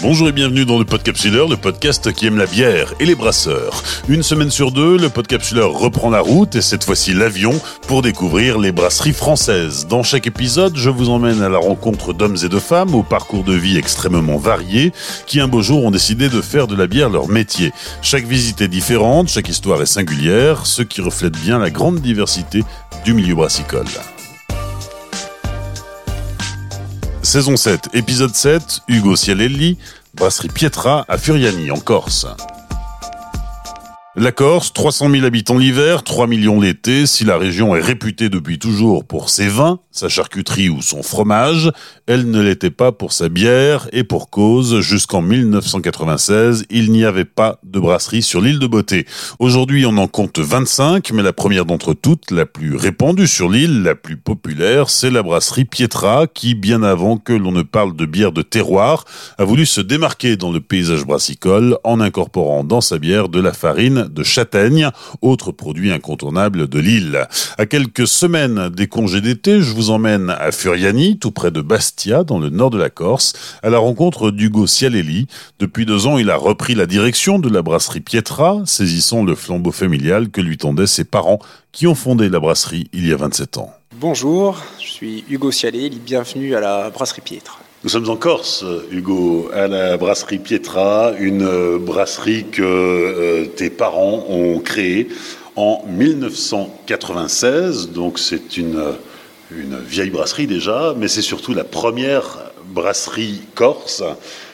Bonjour et bienvenue dans le Podcapsuleur, le podcast qui aime la bière et les brasseurs. Une semaine sur deux, le Podcapsuleur reprend la route et cette fois-ci l'avion pour découvrir les brasseries françaises. Dans chaque épisode, je vous emmène à la rencontre d'hommes et de femmes au parcours de vie extrêmement variés qui un beau jour ont décidé de faire de la bière leur métier. Chaque visite est différente, chaque histoire est singulière, ce qui reflète bien la grande diversité du milieu brassicole. Saison 7, épisode 7, Hugo Cialelli, brasserie Pietra à Furiani en Corse. La Corse, 300 000 habitants l'hiver, 3 millions l'été. Si la région est réputée depuis toujours pour ses vins, sa charcuterie ou son fromage, elle ne l'était pas pour sa bière et pour cause. Jusqu'en 1996, il n'y avait pas de brasserie sur l'île de Beauté. Aujourd'hui, on en compte 25, mais la première d'entre toutes, la plus répandue sur l'île, la plus populaire, c'est la brasserie Pietra, qui, bien avant que l'on ne parle de bière de terroir, a voulu se démarquer dans le paysage brassicole en incorporant dans sa bière de la farine de châtaigne, autre produit incontournable de l'île. À quelques semaines des congés d'été, je vous emmène à Furiani, tout près de Bastia, dans le nord de la Corse, à la rencontre d'Hugo Cialelli. Depuis deux ans, il a repris la direction de la brasserie Pietra, saisissant le flambeau familial que lui tendaient ses parents qui ont fondé la brasserie il y a 27 ans. Bonjour, je suis Hugo Cialelli, bienvenue à la brasserie Pietra. Nous sommes en Corse, Hugo, à la brasserie Pietra, une euh, brasserie que euh, tes parents ont créée en 1996. Donc c'est une, une vieille brasserie déjà, mais c'est surtout la première brasserie corse.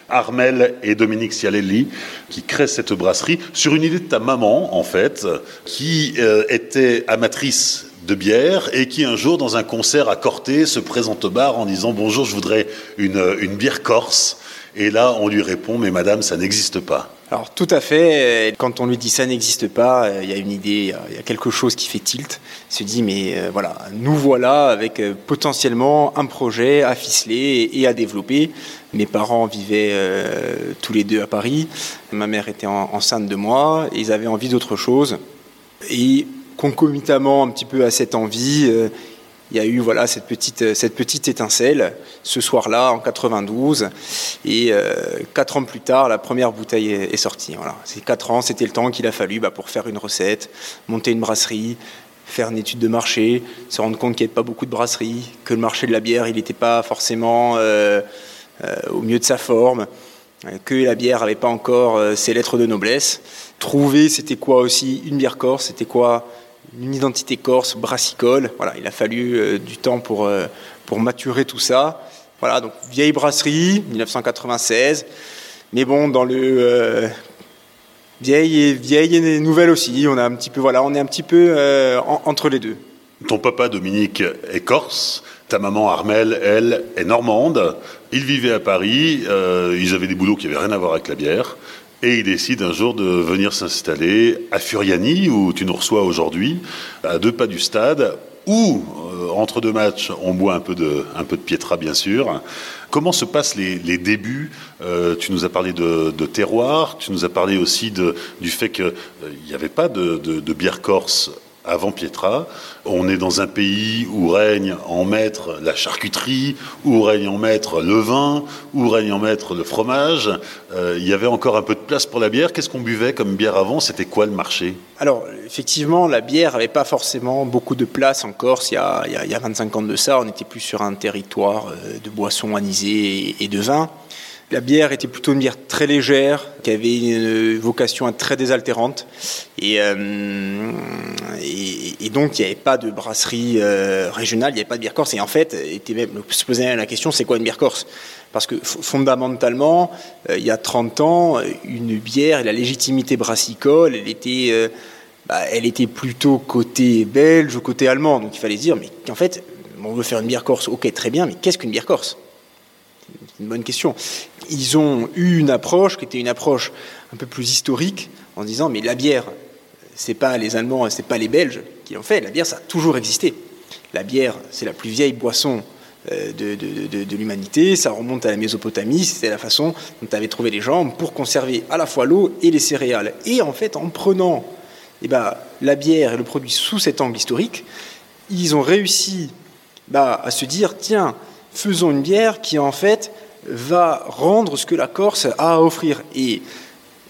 Armel et Dominique Cialelli qui créent cette brasserie sur une idée de ta maman en fait, qui euh, était amatrice de bière et qui un jour dans un concert à Corté se présente au bar en disant bonjour je voudrais une, une bière corse et là on lui répond mais madame ça n'existe pas. Alors tout à fait, quand on lui dit ça n'existe pas, il y a une idée, il y a quelque chose qui fait tilt. Il se dit mais euh, voilà, nous voilà avec euh, potentiellement un projet à ficeler et à développer. Mes parents vivaient euh, tous les deux à Paris, ma mère était enceinte de moi, ils avaient envie d'autre chose. Et concomitamment un petit peu à cette envie, euh, il y a eu voilà cette petite euh, cette petite étincelle ce soir-là en 92 et euh, quatre ans plus tard la première bouteille est, sortie. Voilà, ces quatre ans, c'était le temps qu'il a fallu bah, pour faire une recette, monter une brasserie, faire une étude de marché, se rendre compte qu'il n'y avait pas beaucoup de brasseries, que le marché de la bière il n'était pas forcément au mieux de sa forme, que la bière n'avait pas encore ses lettres de noblesse. Trouver c'était quoi aussi une bière corse, c'était quoi une identité corse, brassicole. Voilà, il a fallu euh, du temps pour, euh, pour maturer tout ça. Voilà, donc vieille brasserie, 1996. Mais bon, dans le euh, vieille et vieille et nouvelle aussi, on a un petit peu, voilà, on est un petit peu entre les deux. Ton papa Dominique est corse. Ta maman Armelle, elle, est normande. Ils vivaient à Paris. ils avaient des boulots qui n'avaient rien à voir avec la bière. Et il décide un jour de venir s'installer à Furiani, où tu nous reçois aujourd'hui, à deux pas du stade, où, euh, entre deux matchs, on boit un peu de, un Pietra, bien sûr. Comment se passent les, débuts? Euh, Tu nous as parlé de, terroir, tu nous as parlé aussi du fait qu'il euh, n'y avait pas de bière corse avant Pietra. On est dans un pays où règne en maître la charcuterie, où règne en maître le vin, où règne en maître le fromage. Euh, il y avait encore un peu de place pour la bière. Qu'est-ce qu'on buvait comme bière avant? C'était quoi le marché? Alors, effectivement, la bière n'avait pas forcément beaucoup de place en Corse. Il y, a, il y, a, 25 ans de ça, on était plus sur un territoire euh, de boissons anisées et de vin. La bière était plutôt une bière très légère, qui avait une vocation très désaltérante. Et, euh, et, donc, il n'y avait pas de brasserie euh, régionale, il n'y avait pas de bière corse. Et en fait, était même, se posait la question, c'est quoi une bière corse? Parce que fondamentalement, euh, il y a 30 ans, une bière la légitimité brassicole, elle était, bah, plutôt côté belge côté allemand. Donc il fallait se dire, mais en fait, on veut faire une bière corse, ok, très bien, mais qu'est-ce qu'une bière corse? Une bonne question. Ils ont eu une approche qui était une approche un peu plus historique en disant mais la bière, c'est pas les Allemands, c'est pas les Belges qui l'ont fait. La bière, ça a toujours existé. La bière, c'est la plus vieille boisson euh, de, de, l'humanité. Ça remonte à la Mésopotamie. C'était la façon dont avais trouvé les gens pour conserver à la fois l'eau et les céréales. Et en fait, en prenant eh ben, la bière et le produit sous cet angle historique, ils ont réussi bah, à se dire tiens, faisons une bière qui en fait va rendre ce que la Corse a à offrir. Et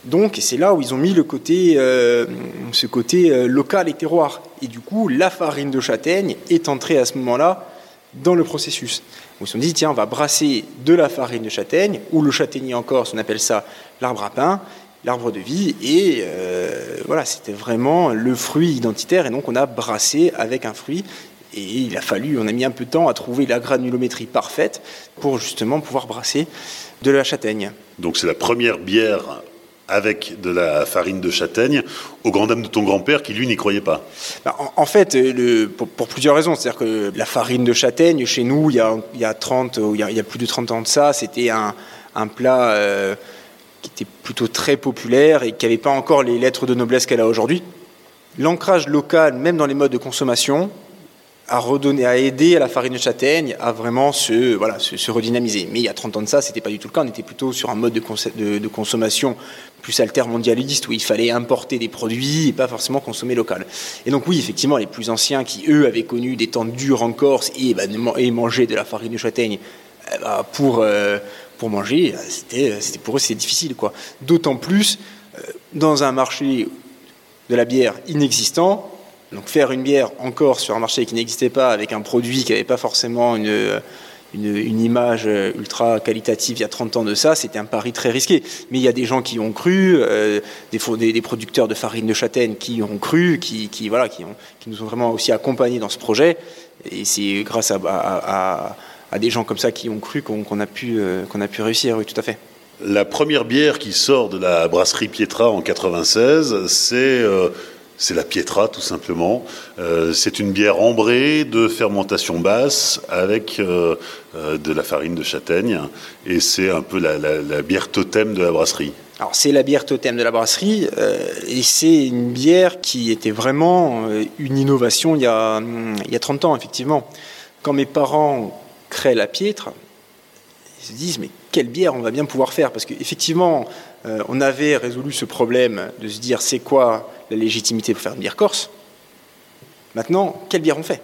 donc, c'est là où ils ont mis le côté, euh, ce côté euh, local et terroir. Et du coup, la farine de châtaigne est entrée à ce moment-là dans le processus. ils se sont dit, tiens, on va brasser de la farine de châtaigne, ou le châtaignier en Corse, on appelle ça l'arbre à pain, l'arbre de vie. Et euh, voilà, c'était vraiment le fruit identitaire. Et donc, on a brassé avec un fruit. Et il a fallu, on a mis un peu de temps à trouver la granulométrie parfaite pour justement pouvoir brasser de la châtaigne. Donc, c'est la première bière avec de la farine de châtaigne, au grand dam de ton grand-père qui, lui, n'y croyait pas bah, en, fait, le, pour, plusieurs raisons. C'est-à-dire que la farine de châtaigne, chez nous, il y a, il y a 30, il y a, plus de 30 ans de ça, c'était un, un, plat euh, qui était plutôt très populaire et qui n'avait pas encore les lettres de noblesse qu'elle a aujourd'hui. L'ancrage local, même dans les modes de consommation, a redonné, a aidé à la farine de châtaigne à vraiment se, voilà, se, redynamiser. Mais il y a 30 ans de ça, c'était pas du tout le cas. On était plutôt sur un mode de, consommation plus altermondialiste où il fallait importer des produits et pas forcément consommer local. Et donc oui, effectivement, les plus anciens qui, eux, avaient connu des temps durs en Corse et, bah, mangeaient de la farine de châtaigne eh bah, pour, euh, pour manger, c'était pour eux, c'était difficile. quoi. D'autant plus euh, dans un marché de la bière inexistant, donc faire une bière en Corse sur un marché qui n'existait pas avec un produit qui n'avait pas forcément une une, image ultra qualitative il y a 30 ans de ça, c'était un pari très risqué. Mais il y a des gens qui ont cru, euh, des, des, producteurs de farine de châtaigne qui ont cru, qui, voilà, qui, ont, qui, nous ont vraiment aussi accompagnés dans ce projet. Et c'est grâce à, à, des gens comme ça qui ont cru qu'on a, pu, euh, qu'on a pu réussir, oui, tout à fait. La première bière qui sort de la brasserie Pietra en 96, c'est c'est la Pietra, tout simplement. Euh, c'est une bière ambrée de fermentation basse avec euh, euh, de la farine de châtaigne. Et c'est un peu la, bière totem de la brasserie. Alors, c'est la bière totem de la brasserie. et c'est une bière qui était vraiment une innovation il y, a, il y a 30 ans, effectivement. Quand mes parents créent la Pietra, ils se disent mais quelle bière on va bien pouvoir faire? Parce qu'effectivement, on avait résolu ce problème de se dire c'est quoi la légitimité pour faire une bière corse? Maintenant, quelle bière on fait?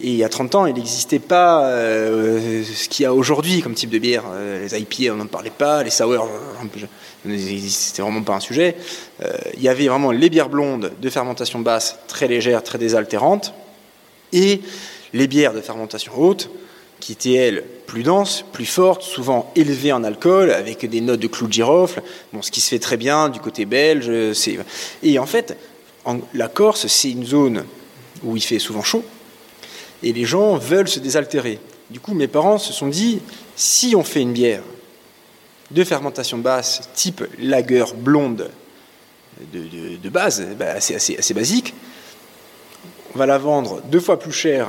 Et il y a 30 ans, il n'existait pas euh, ce qu'il y a aujourd'hui comme type de bière. Euh, les IPA, on n'en parlait pas, les sour, c'était vraiment pas un sujet. Euh, il y avait vraiment les bières blondes de fermentation basse, très légères, très désaltérantes, et les bières de fermentation haute, qui étaient, elles, plus denses, plus fortes, souvent élevées en alcool, avec des notes de clou de girofle, bon, ce qui se fait très bien du côté belge. Et en fait, la Corse, c'est une zone où il fait souvent chaud, et les gens veulent se désaltérer. Du coup, mes parents se sont dit, si on fait une bière de fermentation basse, type lager blonde de, base, bah, assez, assez basique, on va la vendre deux fois plus cher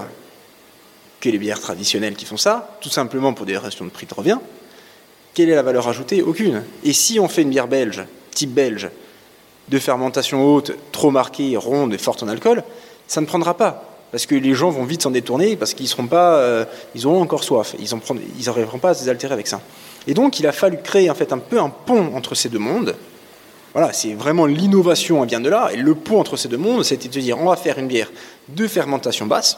que les bières traditionnelles qui font ça, tout simplement pour des raisons de prix de revient. Quelle est la valeur ajoutée? Aucune. Et si on fait une bière belge, type belge, de fermentation haute, trop marquée, ronde et forte en alcool, ça ne prendra pas. Parce que les gens vont vite s'en détourner, parce qu'ils seront pas, euh, ils auront encore soif, ils n'arriveront pas à se désaltérer avec ça. Et donc, il a fallu créer en fait un peu un pont entre ces deux mondes. Voilà, c'est vraiment l'innovation, vient de là. Et le pont entre ces deux mondes, c'était de dire, on va faire une bière de fermentation basse,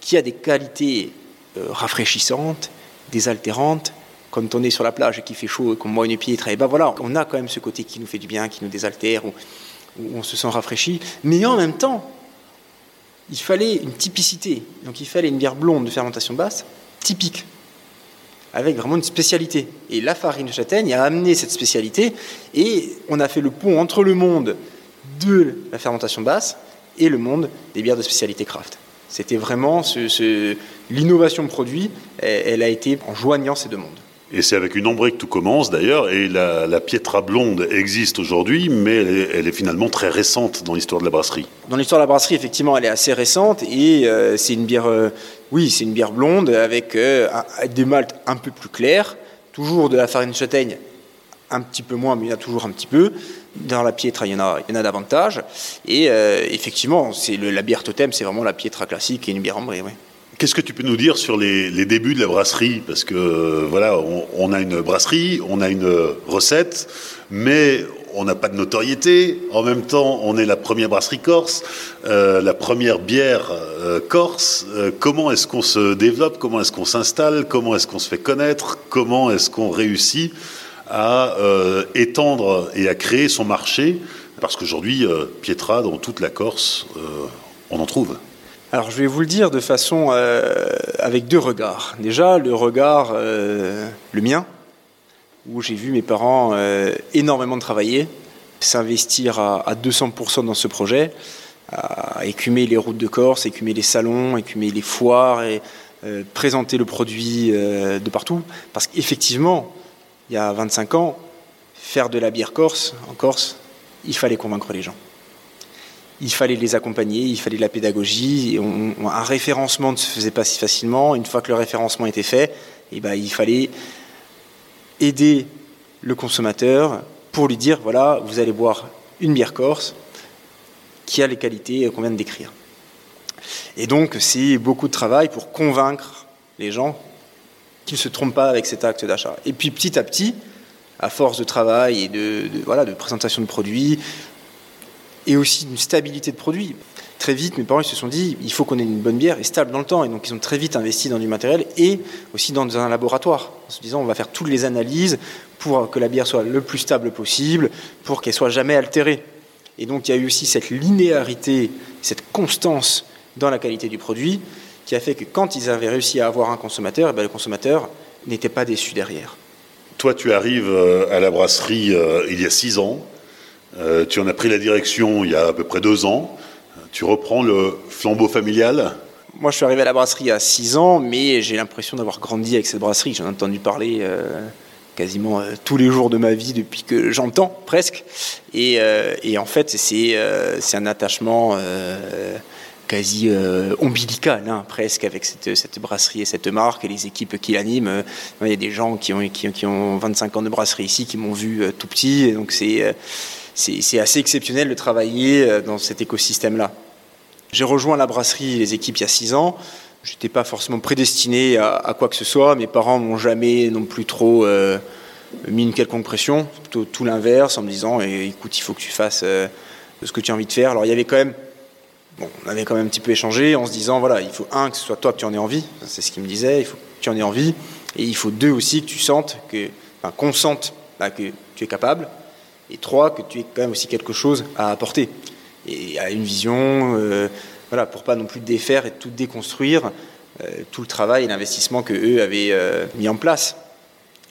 qui a des qualités euh, rafraîchissantes, désaltérantes. Quand on est sur la plage et qu'il fait chaud et qu'on boit une piètre, et ben voilà, on a quand même ce côté qui nous fait du bien, qui nous désaltère, où, on se sent rafraîchi. Mais en même temps, il fallait une typicité. Donc il fallait une bière blonde de fermentation basse, typique, avec vraiment une spécialité. Et la farine de châtaigne a amené cette spécialité, et on a fait le pont entre le monde de la fermentation basse et le monde des bières de spécialité craft. C'était vraiment ce, l'innovation produit, elle, a été en joignant ces deux mondes. Et c'est avec une ombrée que tout commence d'ailleurs, et la, Pietra blonde existe aujourd'hui, mais elle est, finalement très récente dans l'histoire de la brasserie. Dans l'histoire de la brasserie, effectivement, elle est assez récente, et euh, c'est une bière, euh, oui, c'est une bière blonde avec euh, des maltes un peu plus clairs, toujours de la farine de châtaigne, un petit peu moins, mais il y en a toujours un petit peu. Dans la Pietra, il y en a, il y en a davantage. Et euh, effectivement, c'est la bière totem, c'est vraiment la Pietra classique et une bière ambrée. Qu'est-ce que tu peux nous dire sur les, débuts de la brasserie? Parce que voilà, on, a une brasserie, on a une recette, mais on n'a pas de notoriété. En même temps, on est la première brasserie corse, euh, la première bière euh, corse. Comment est-ce qu'on se développe? Comment est-ce qu'on s'installe? Comment est-ce qu'on se fait connaître? Comment est-ce qu'on réussit? À étendre et à créer son marché Parce qu'aujourd'hui, Pietra, dans toute la Corse, on en trouve. Alors je vais vous le dire de façon avec deux regards. Déjà, le regard, le mien, où j'ai vu mes parents euh, énormément travailler, s'investir à, 200% dans ce projet, à écumer les routes de Corse, écumer les salons, écumer les foires et euh, présenter le produit euh, de partout. Parce qu'effectivement, il y a 25 ans, faire de la bière corse en Corse, il fallait convaincre les gens. Il fallait les accompagner, il fallait de la pédagogie. un référencement ne se faisait pas si facilement. Une fois que le référencement était fait, eh ben, il fallait aider le consommateur pour lui dire voilà, vous allez boire une bière corse qui a les qualités qu'on vient de décrire. Et donc, c'est beaucoup de travail pour convaincre les gens qu'ils ne se trompent pas avec cet acte d'achat. Et puis, petit à petit, à force de travail et de, voilà, de présentation de produits, et aussi d'une stabilité de produits, très vite, mes parents se sont dit, il faut qu'on ait une bonne bière et stable dans le temps. Et donc, ils ont très vite investi dans du matériel et aussi dans un laboratoire, en se disant, on va faire toutes les analyses pour que la bière soit le plus stable possible, pour qu'elle soit jamais altérée. Et donc, il y a eu aussi cette linéarité, cette constance dans la qualité du produit, qui a fait que quand ils avaient réussi à avoir un consommateur, eh ben, le consommateur n'était pas déçu derrière. Toi, tu arrives euh, à la brasserie euh, il y a six ans. Euh, tu en as pris la direction il y a à peu près deux ans. Tu reprends le flambeau familial? Moi, je suis arrivé à la brasserie à 6 ans, mais j'ai l'impression d'avoir grandi avec cette brasserie. J'en ai entendu parler euh, quasiment euh, tous les jours de ma vie depuis que j'entends, presque. Et, euh, en fait, c'est un attachement quasi ombilical, hein, presque, avec cette, brasserie et cette marque et les équipes qui l'animent. Il y a des gens qui ont, qui, ont 25 ans de brasserie ici qui m'ont vu tout petit, et donc c'est assez exceptionnel de travailler euh, dans cet écosystème-là. J'ai rejoint la brasserie, les équipes, il y a six ans. Je n'étais pas forcément prédestiné à, quoi que ce soit. Mes parents m'ont jamais non plus trop euh, mis une quelconque pression, plutôt tout l'inverse, en me disant eh, écoute, il faut que tu fasses euh, ce que tu as envie de faire. Alors il y avait quand même, on avait quand même un petit peu échangé en se disant voilà, il faut un que ce soit toi que tu en aies envie, c'est ce qu'il me disait, il faut que tu en aies envie, et il faut deux aussi que tu sentes que, enfin, qu'on sente que tu es capable, et trois, que tu aies quand même aussi quelque chose à apporter. Et à une vision, euh, voilà, pour pas non plus défaire et tout déconstruire euh, tout le travail et l'investissement que eux avaient euh, mis en place.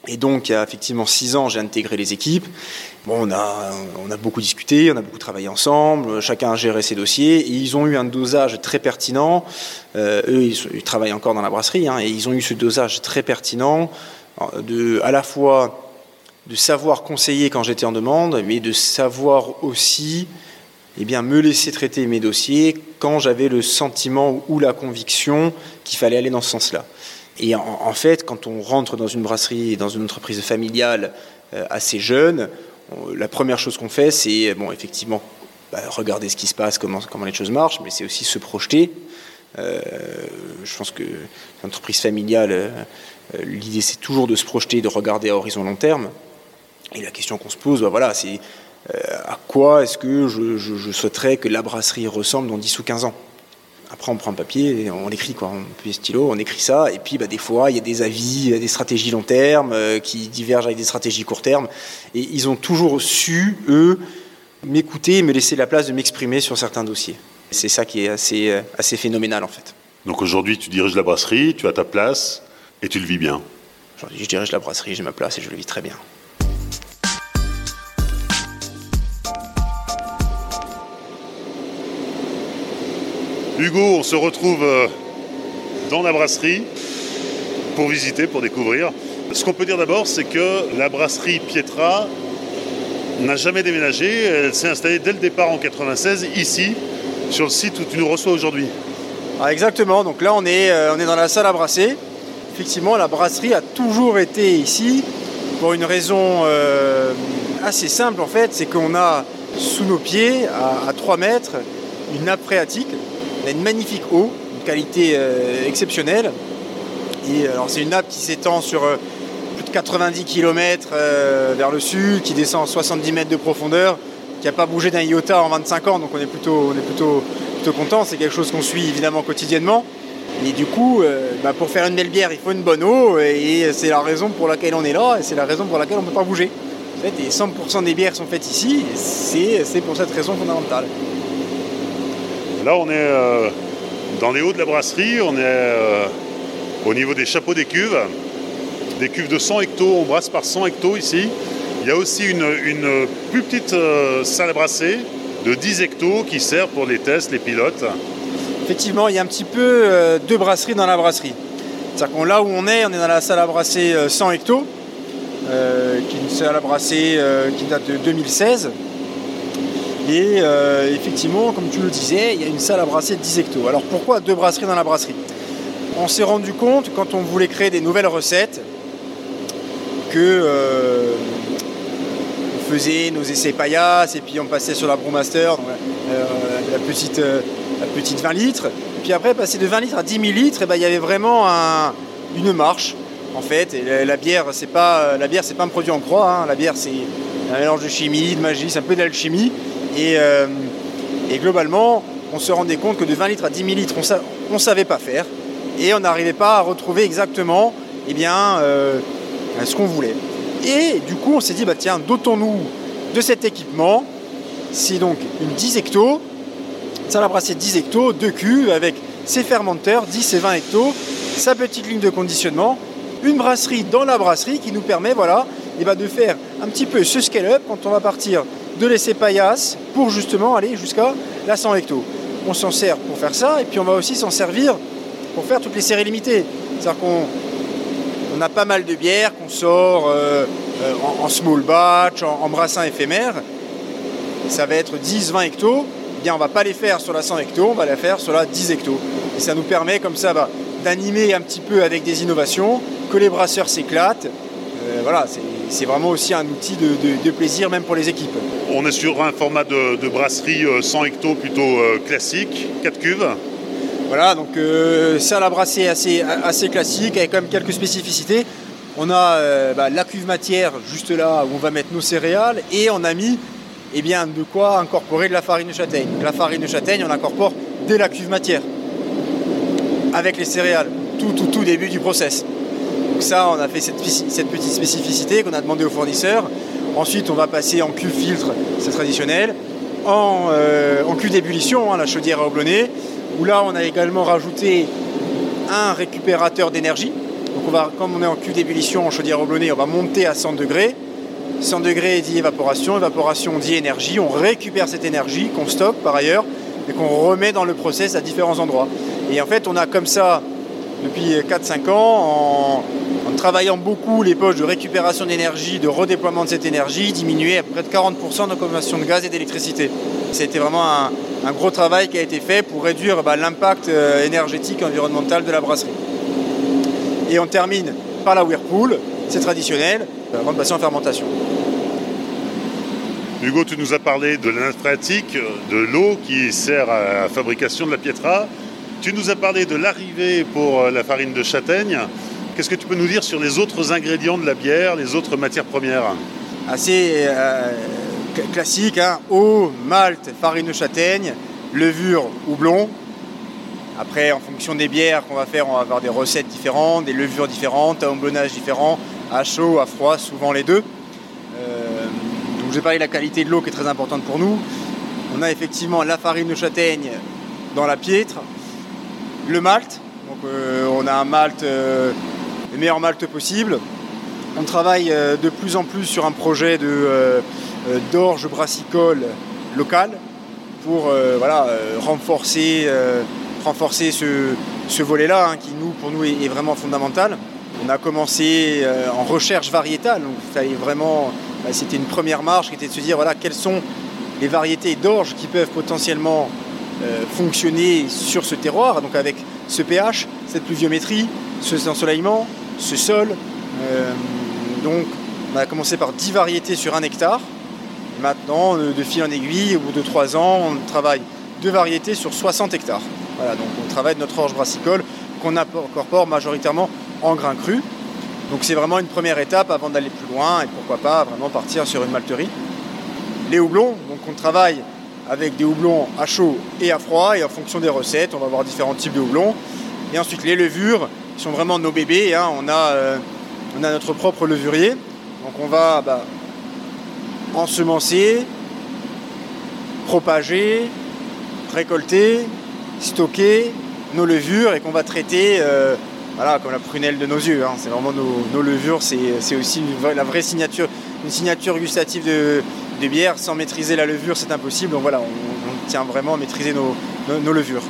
Et donc, il y a effectivement six ans, j'ai intégré les équipes. Bon, on a, on a beaucoup discuté, on a beaucoup travaillé ensemble, chacun a géré ses dossiers, et ils ont eu un dosage très pertinent. eux, ils, travaillent encore dans la brasserie, hein, et ils ont eu ce dosage très pertinent de, à la fois de savoir conseiller quand j'étais en demande, mais de savoir aussi eh bien, me laisser traiter mes dossiers quand j'avais le sentiment ou la conviction qu'il fallait aller dans ce sens-là. Et en, fait, quand on rentre dans une brasserie, dans une entreprise familiale euh, assez jeune, la première chose qu'on fait, c'est bon, effectivement bah, regarder ce qui se passe, comment, les choses marchent, mais c'est aussi se projeter. Euh, je pense que l'entreprise familiale, euh, l'idée c'est toujours de se projeter, de regarder à horizon long terme. Et la question qu'on se pose, bah voilà, c'est à quoi est-ce que je, souhaiterais que la brasserie ressemble dans 10 ou 15 ans? Après, on prend un papier, et on écrit, quoi. On peut stylo, on écrit ça, et puis bah, des fois, il y a des avis, des stratégies long terme euh, qui divergent avec des stratégies court terme. Et ils ont toujours su, eux, m'écouter et me laisser la place de m'exprimer sur certains dossiers. C'est ça qui est assez, euh, assez phénoménal, en fait. Donc aujourd'hui, tu diriges la brasserie, tu as ta place, et tu le vis bien Aujourd'hui, je dirige la brasserie, j'ai ma place, et je le vis très bien. Hugo, on se retrouve euh, dans la brasserie pour visiter, pour découvrir. Ce qu'on peut dire d'abord, c'est que la brasserie Pietra n'a jamais déménagé. Elle s'est installée dès le départ en 96 ici, sur le site où tu nous reçois aujourd'hui. Ah, exactement. Donc là, on est, euh, on est dans la salle à brasser. Effectivement, la brasserie a toujours été ici pour une raison euh, assez simple en fait, c'est qu'on a sous nos pieds, à, à 3 mètres, une nappe phréatique une magnifique eau, une qualité euh, exceptionnelle. Et alors c'est une nappe qui s'étend sur euh, plus 90 km vers le sud, qui descend à 70 mètres de profondeur, qui n'a pas bougé d'un iota en 25 ans, donc on est plutôt, on est plutôt, plutôt content. C'est quelque chose qu'on suit évidemment quotidiennement. Et du coup, euh, bah, pour faire une belle bière, il faut une bonne eau, et c'est la raison pour laquelle on est là, et c'est la raison pour laquelle on ne peut pas bouger. En fait, et 100% des bières sont faites ici, c'est pour cette raison fondamentale. Là, on est euh, dans les hauts de la brasserie, on est euh, au niveau des chapeaux des cuves, des cuves de 100 hectos, on brasse par 100 hectos ici. Il y a aussi une, plus petite salle à brasser de 10 hectos qui sert pour les tests, les pilotes effectivement, il y a un petit peu euh, de brasserie dans la brasserie. C'est-à-dire qu'on là où on est, on est dans la salle à brasser 100 euh, hectos, euh, qui est une salle à brasser qui date de 2016. Et effectivement, comme tu le disais, il y a une salle à brasser 10 hectos. Alors pourquoi deux brasseries dans la brasserie? On s'est rendu compte, quand on voulait créer des nouvelles recettes, que on faisait nos essais paillasses et puis on passait sur la Brewmaster, la petite la petite 20 litres. Et puis après, passer de 20 litres à 10 000 litres, et ben, il y avait vraiment une marche. En fait, la, bière, c'est pas pas un produit en croix. Hein. La bière, c'est un mélange de chimie, de magie, c'est un peu d'alchimie. Et, euh, et, globalement, on se rendait compte que de 20 litres à 10 000 litres, on, ne savait pas faire, et on n'arrivait pas à retrouver exactement, eh bien, euh, ce qu'on voulait. Et du coup, on s'est dit, bah tiens, dotons-nous de cet équipement. C'est donc une 10 hectos ça l'a brassé 10 hectos, 2 cuves avec ses fermenteurs, 10 et 20 hectos, sa petite ligne de conditionnement, une brasserie dans la brasserie qui nous permet voilà, eh ben, de faire un petit peu ce scale-up quand on va partir de l'essai paillasse pour justement aller jusqu'à la 100 hectos. On s'en sert pour faire ça et puis on va aussi s'en servir pour faire toutes les séries limitées. C'est-à-dire qu'on on a pas mal de bières qu'on sort euh, euh, en, small batch, en, brassin éphémère. Ça va être 10-20 hectos on bien on va pas les faire sur la 100 hectos, on va les faire sur la 10 hectos. Et ça nous permet comme ça bah, d'animer un petit peu avec des innovations, que les brasseurs s'éclatent. Euh, voilà, c'est vraiment aussi un outil de, plaisir même pour les équipes. On est sur un format de, brasserie 100 euh, hectos plutôt euh, classique, 4 cuves. Voilà, donc ça à la brasser assez, assez classique avec quand même quelques spécificités. On a bah, la cuve matière juste là où on va mettre nos céréales et on a mis eh bien, de quoi incorporer de la farine de châtaigne. la farine de châtaigne, on incorpore dès la cuve matière, avec les céréales, tout, tout, tout début du process. Donc ça, on a fait cette, petite spécificité qu'on a demandé aux fournisseurs. Ensuite, on va passer en cuve filtre, c'est traditionnel, en, euh, d'ébullition, hein, la chaudière à où là, on a également rajouté un récupérateur d'énergie. Donc on va, comme on est en cuve d'ébullition, en chaudière à on va monter à 100 degrés 100 degrés dit évaporation, évaporation dit énergie. On récupère cette énergie qu'on stocke par ailleurs et qu'on remet dans le process à différents endroits. Et en fait, on a comme ça, depuis 4-5 ans, en, travaillant beaucoup les poches de récupération d'énergie, de redéploiement de cette énergie, diminué à près de 40% de consommation de gaz et d'électricité. C'était vraiment un, gros travail qui a été fait pour réduire bah, l'impact euh, énergétique et environnemental de la brasserie. Et on termine par la Whirlpool, c'est traditionnel, avant de passer en fermentation. Hugo, tu nous as parlé de la de l'eau qui sert à la fabrication de la pietra. Tu nous as parlé de l'arrivée pour euh, la farine de châtaigne. Qu'est-ce que tu peux nous dire sur les autres ingrédients de la bière, les autres matières premières Assez euh, classique, hein. eau, malt, farine de châtaigne, levure, houblon. Après, en fonction des bières qu'on va faire, on va avoir des recettes différentes, des levures différentes, un houblonnage différent, à chaud, à froid, souvent les deux. Euh, donc j'ai parlé de la qualité de l'eau qui est très importante pour nous. On a effectivement la farine de châtaigne dans la piètre, le malt. Euh, on a un malt, euh, le meilleur malt possible. On travaille de plus en plus sur un projet d'orge brassicole locale pour renforcer, ce, volet-là hein, qui nous, pour nous est vraiment fondamental. On a commencé euh, en recherche variétale, donc bah, c'était une première marche qui était de se dire voilà quelles sont les variétés d'orge qui peuvent potentiellement euh, fonctionner sur ce terroir, donc avec ce pH, cette pluviométrie, ce ensoleillement, ce sol. Euh, donc on a commencé par 10 variétés sur un hectare. Maintenant, de fil en aiguille, au bout de 3 ans, on travaille deux variétés sur 60 hectares. Voilà, donc on travaille notre orge brassicole qu'on incorpore majoritairement en grains cru. Donc c'est vraiment une première étape avant d'aller plus loin et pourquoi pas vraiment partir sur une malterie. Les houblons, donc on travaille avec des houblons à chaud et à froid et en fonction des recettes, on va avoir différents types de houblons. Et ensuite les levures qui sont vraiment nos bébés. Hein. On, a, euh, on a notre propre levurier. Donc on va bah, ensemencer, propager, récolter, stocker nos levures et qu'on va traiter euh, voilà, comme la prunelle de nos yeux. Hein. C'est vraiment nos, levures, c'est aussi la vraie signature, une signature gustative de, bière. Sans maîtriser la levure, c'est impossible. Donc voilà, on, tient vraiment à maîtriser nos, levures.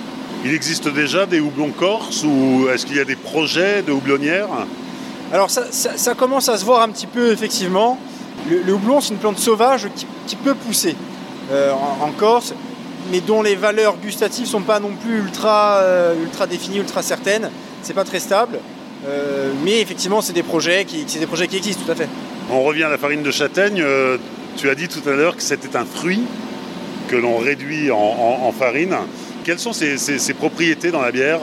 Il existe déjà des houblons corses ou est-ce qu'il y a des projets de houblonnières? Alors ça, commence à se voir un petit peu effectivement. Le, houblon, c'est une plante sauvage qui peut pousser. Euh, en, Corse, mais dont les valeurs gustatives sont pas non plus ultra, euh, ultra définies, ultra certaines. C'est pas très stable. Euh, mais effectivement, c'est des projets qui, des projets qui existent tout à fait. On revient à la farine de châtaigne. Tu as dit tout à l'heure que c'était un fruit que l'on réduit en, farine. Quelles sont ses, propriétés dans la bière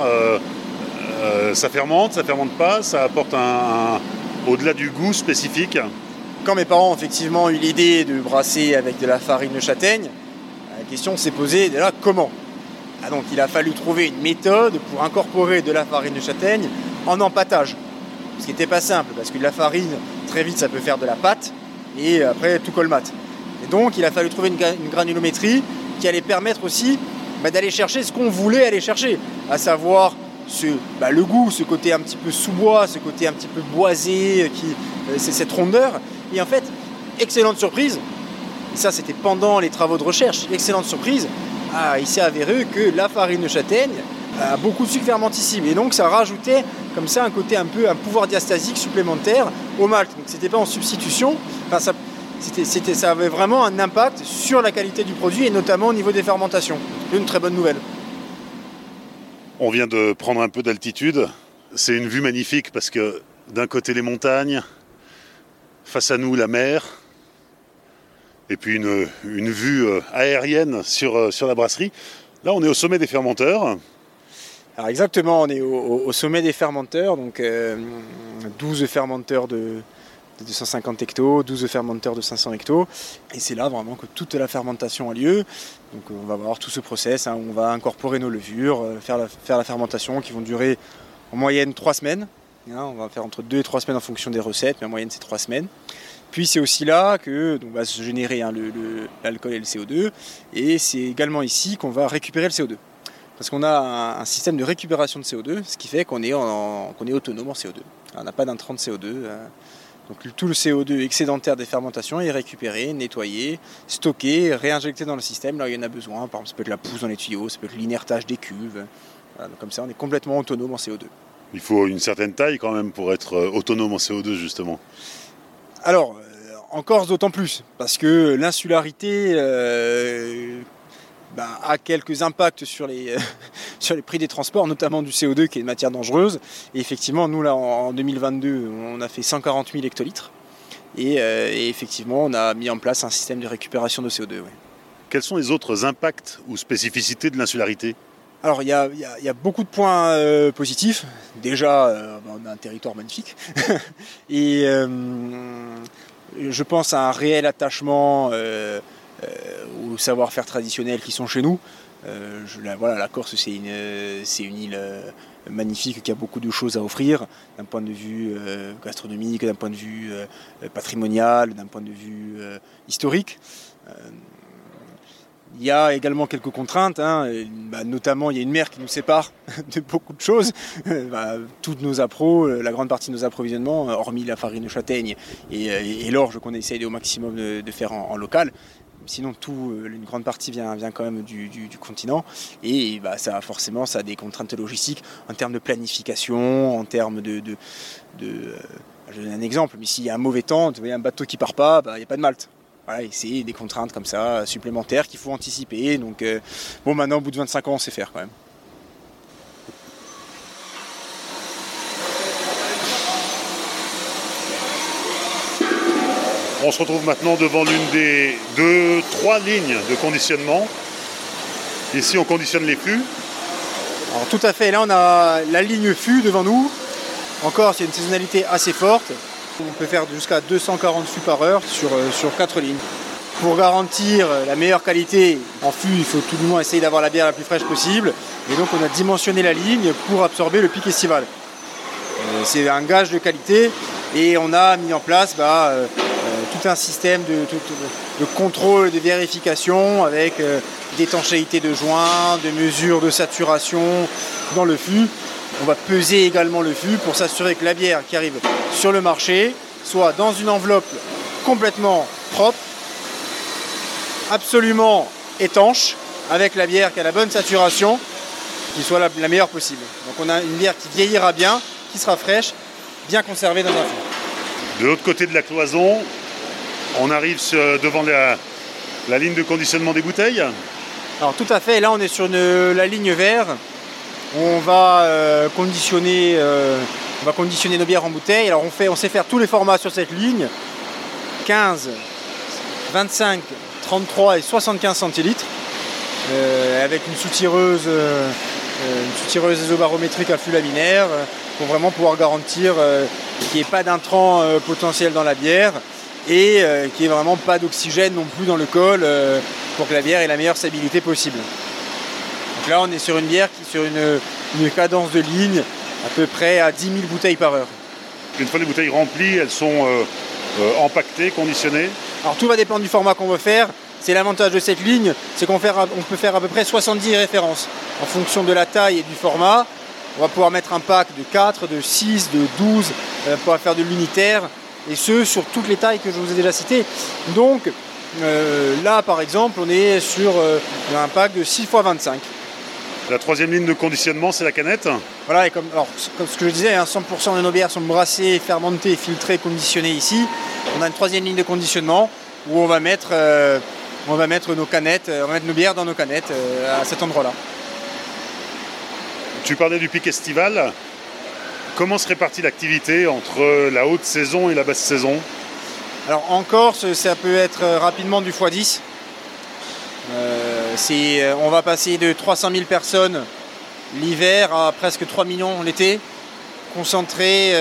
Ça fermente, ça fermente pas, ça apporte un au-delà du goût spécifique? Quand mes parents effectivement eu l'idée de brasser avec de la farine de châtaigne, la question s'est posée de là comment? Ah, Donc il a fallu trouver une méthode pour incorporer de la farine de châtaigne en empâtage. Ce qui n'était pas simple parce que la farine, très vite, ça peut faire de la pâte et après tout colmate. Et donc il a fallu trouver une, granulométrie qui allait permettre aussi bah, d'aller chercher ce qu'on voulait aller chercher, à savoir bah, le goût, ce côté un petit peu sous-bois, ce côté un petit peu boisé, qui, euh, c'est cette rondeur, et en fait, excellente surprise, ça c'était pendant les travaux de recherche, excellente surprise, ah, il s'est avéré que la farine de châtaigne beaucoup de sucre fermentissime. Et donc ça rajoutait comme ça un côté un peu un pouvoir diastasique supplémentaire au malt. Donc c'était pas en substitution, enfin, ça, ça avait vraiment un impact sur la qualité du produit et notamment au niveau des fermentations. Une très bonne nouvelle. On vient de prendre un peu d'altitude. C'est une vue magnifique parce que d'un côté les montagnes, face à nous la mer, et puis une, vue euh, aérienne sur, euh, sur la brasserie. Là, on est au sommet des fermenteurs. Alors exactement, on est au, sommet des fermenteurs, donc 12 euh, fermenteurs de, 250 hectos, 12 fermenteurs de 500 hectos. Et c'est là vraiment que toute la fermentation a lieu. Donc on va voir tout ce process, hein, on va incorporer nos levures, faire la, faire la fermentation qui vont durer en moyenne 3 semaines. Hein, on va faire entre 2 et 3 semaines en fonction des recettes, mais en moyenne c'est 3 semaines. Puis c'est aussi là que va se générer hein, l'alcool et le CO2. Et c'est également ici qu'on va récupérer le CO2. Parce qu'on a un, système de récupération de CO2, ce qui fait qu'on est, est, autonome en CO2. On n'a pas d'intrant de CO2. Hein. Donc tout le CO2 excédentaire des fermentations est récupéré, nettoyé, stocké, réinjecté dans le système. Là, il y en a besoin. Par exemple, ça peut être la pousse dans les tuyaux, ça peut être l'inertage des cuves. comme ça, on est complètement autonome en CO2. Il faut une certaine taille quand même pour être euh, autonome en CO2 justement. Alors, euh, en Corse d'autant plus, parce que l'insularité euh, bah, a quelques impacts sur les, sur les prix des transports, notamment du CO2 qui est une matière dangereuse. Et effectivement, nous là en 2022, on a fait 140 000 hectolitres. Et, effectivement, on a mis en place un système de récupération de CO2. Quels sont les autres impacts ou spécificités de l'insularité? Alors il y, a, beaucoup de points euh, positifs. Déjà, euh, on a un territoire magnifique. et euh, je pense à un réel attachement au savoir-faire traditionnel qui sont chez nous. la, voilà, la Corse, c'est une, une, île magnifique qui a beaucoup de choses à offrir d'un point de vue gastronomique, d'un point de vue patrimonial, d'un point de vue historique. Il y a également quelques contraintes, hein, bah, notamment il y a une mer qui nous sépare de beaucoup de choses. Bah, toutes nos appros, la grande partie de nos approvisionnements, hormis la farine de châtaigne et, l'orge qu'on essaye au maximum de, faire en, local. Sinon, tout, euh, une grande partie vient, vient quand même du, continent. Et bah, ça, forcément, ça des contraintes logistiques en termes de planification, en termes de. de, euh, je donne un exemple, mais s'il y a un mauvais temps, un bateau qui part pas, il n'y a pas de Malte. Voilà, c'est des contraintes comme ça, supplémentaires qu'il faut anticiper. Donc, euh, bon, maintenant, au bout de 25 ans, on sait faire quand même. On se retrouve maintenant devant l'une des deux, trois lignes de conditionnement. Ici, on conditionne les fûts. Alors, tout à fait. Là, on a la ligne fût devant nous. Encore, c'est une saisonnalité assez forte. On peut faire jusqu'à 240 fûts par heure sur, euh, sur 4 lignes. Pour garantir la meilleure qualité en fût, il faut tout du moins essayer d'avoir la bière la plus fraîche possible. Et donc on a dimensionné la ligne pour absorber le pic estival. Euh, c'est un gage de qualité et on a mis en place bah, euh, tout un système de, de, contrôle, de vérification avec d'étanchéité de joints, de mesures de saturation dans le fût. On va peser également le fût pour s'assurer que la bière qui arrive sur le marché soit dans une enveloppe complètement propre, absolument étanche, avec la bière qui a la bonne saturation, qui soit la, meilleure possible. Donc on a une bière qui vieillira bien, qui sera fraîche, bien conservée dans un fût. De l'autre côté de la cloison, on arrive devant la, ligne de conditionnement des bouteilles alors tout à fait, là on est sur la ligne vert. On va, euh, conditionner, euh, on va conditionner nos bières en bouteille. Alors on, fait, on sait faire tous les formats sur cette ligne. 15, 25, 33 et 75 centilitres. Euh, avec une soutireuse, une isobarométrique à flux laminaire pour vraiment pouvoir garantir qu'il n'y ait pas d'intrant potentiel dans la bière et qu'il n'y ait vraiment pas d'oxygène non plus dans le col pour que la bière ait la meilleure stabilité possible. Donc là, on est sur une bière qui sur une, cadence de ligne à peu près à 10 000 bouteilles par heure. Une fois les bouteilles remplies, elles sont euh, euh, empaquetées, conditionnées Alors tout va dépendre du format qu'on veut faire. C'est l'avantage de cette ligne, c'est qu'on peut faire à peu près 70 références. En fonction de la taille et du format, on va pouvoir mettre un pack de 4, de 6, de 12, on va pouvoir faire de l'unitaire, et ce sur toutes les tailles que je vous ai déjà citées. Donc euh, là, par exemple, on est sur euh, un pack de 6 x 25. La troisième ligne de conditionnement, c'est la canette Voilà, et comme, ce que je disais, 100% hein, de nos bières sont brassées, fermentées, filtrées, conditionnées ici. On a une troisième ligne de conditionnement où on va mettre, euh, on va mettre nos canettes, on va mettre nos bières dans nos canettes à cet endroit-là. Tu parlais du pic estival. Comment se répartit l'activité entre la haute saison et la basse saison alors en Corse, ça peut être euh, rapidement du x10. Euh, euh, on va passer de 300 000 personnes l'hiver à presque 3 millions l'été, concentré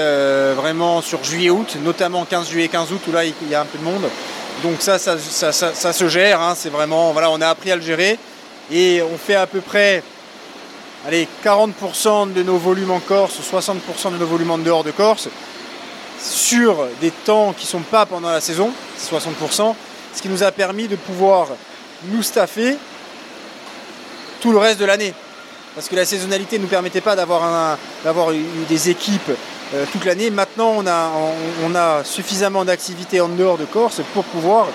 vraiment sur juillet-août, notamment 15 juillet, 15 août où là il y a un peu de monde. Donc ça, ça, se gère, hein. c'est vraiment, voilà, on a appris à le gérer et on fait à peu près allez, 40% de nos volumes en Corse, 60% de nos volumes en dehors de Corse sur des temps qui ne sont pas pendant la saison, 60%, ce qui nous a permis de pouvoir nous staffer tout le reste de l'année. Parce que la saisonnalité ne nous permettait pas d'avoir des équipes euh, toute l'année. Maintenant, on a, suffisamment d'activités en dehors de Corse pour pouvoir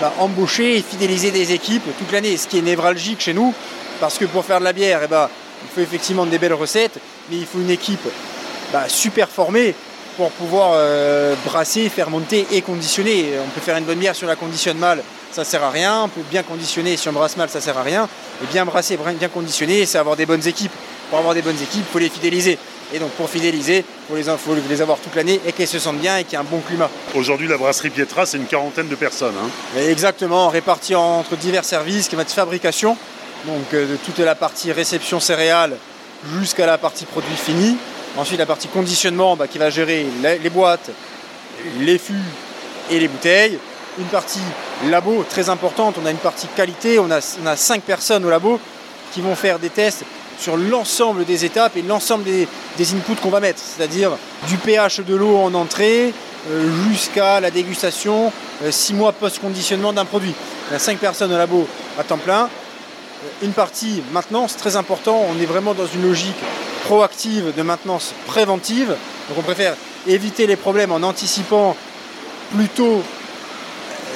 bah, embaucher et fidéliser des équipes toute l'année, ce qui est névralgique chez nous. Parce que pour faire de la bière, eh ben, il faut effectivement des belles recettes, mais il faut une équipe bah, super formée pour pouvoir euh, brasser, faire monter et conditionner. On peut faire une bonne bière si on la conditionne mal, ça sert à rien. On peut bien conditionner si on brasse mal, ça sert à rien. Et bien brasser, bien conditionner, c'est avoir des bonnes équipes. Pour avoir des bonnes équipes, il faut les fidéliser. Et donc pour fidéliser, il faut les, les avoir toute l'année et qu'elles se sentent bien et qu'il y ait un bon climat. Aujourd'hui, la brasserie Pietra, c'est une quarantaine de personnes. Hein. Exactement, réparties entre divers services qui être fabrication, donc euh, de toute la partie réception céréales jusqu'à la partie produit fini. Ensuite, la partie conditionnement bah, qui va gérer les, boîtes, les fûts et les bouteilles. Une partie labo très importante. On a une partie qualité. On a, on cinq personnes au labo qui vont faire des tests sur l'ensemble des étapes et l'ensemble des, inputs qu'on va mettre, c'est-à-dire du pH de l'eau en entrée euh, jusqu'à la dégustation euh, six mois post-conditionnement d'un produit. On a cinq personnes au labo à temps plein. Euh, une partie maintenance, très important, on est vraiment dans une logique proactive de maintenance préventive. Donc on préfère éviter les problèmes en anticipant plutôt